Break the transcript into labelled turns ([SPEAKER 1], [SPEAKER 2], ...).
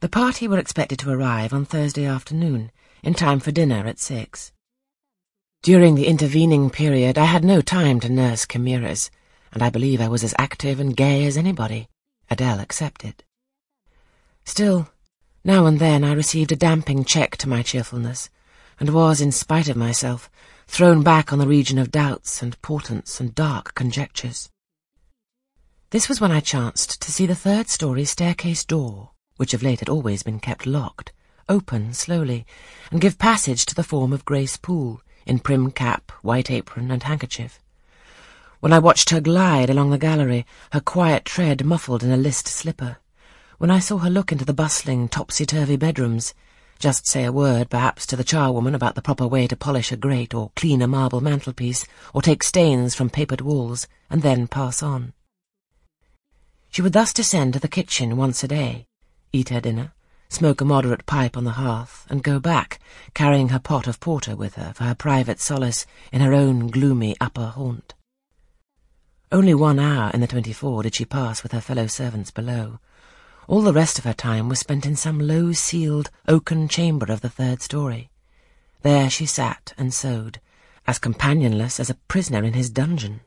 [SPEAKER 1] The party were expected to arrive on Thursday afternoon, in time for dinner at six. During the intervening period I had no time to nurse chimeras, and I believe I was as active and gay as anybody, Adele excepted. Still, now and then I received a damping check to my cheerfulness, and was, in spite of myself, thrown back on the region of doubts and portents and dark conjectures. This was when I chanced to see the third-story staircase door, which of late had always been kept locked, open slowly, and give passage to the form of Grace Poole, in prim cap, white apron, and handkerchief. When I watched her glide along the gallery, her quiet tread muffled in a list slipper, when I saw her look into the bustling, topsy-turvy bedrooms, just say a word, perhaps, to the charwoman about the proper way to polish a grate or clean a marble mantelpiece, or take stains from papered walls, and then pass on. She would thus descend to the kitchen once a day, eat her dinner, smoke a moderate pipe on the hearth, and go back, carrying her pot of porter with her for her private solace in her own gloomy upper haunt. Only one hour in the twenty-four did she pass with her fellow servants below. All the rest of her time was spent in some low-ceiled, oaken chamber of the third story. There she sat and sewed, as companionless as a prisoner in his dungeon.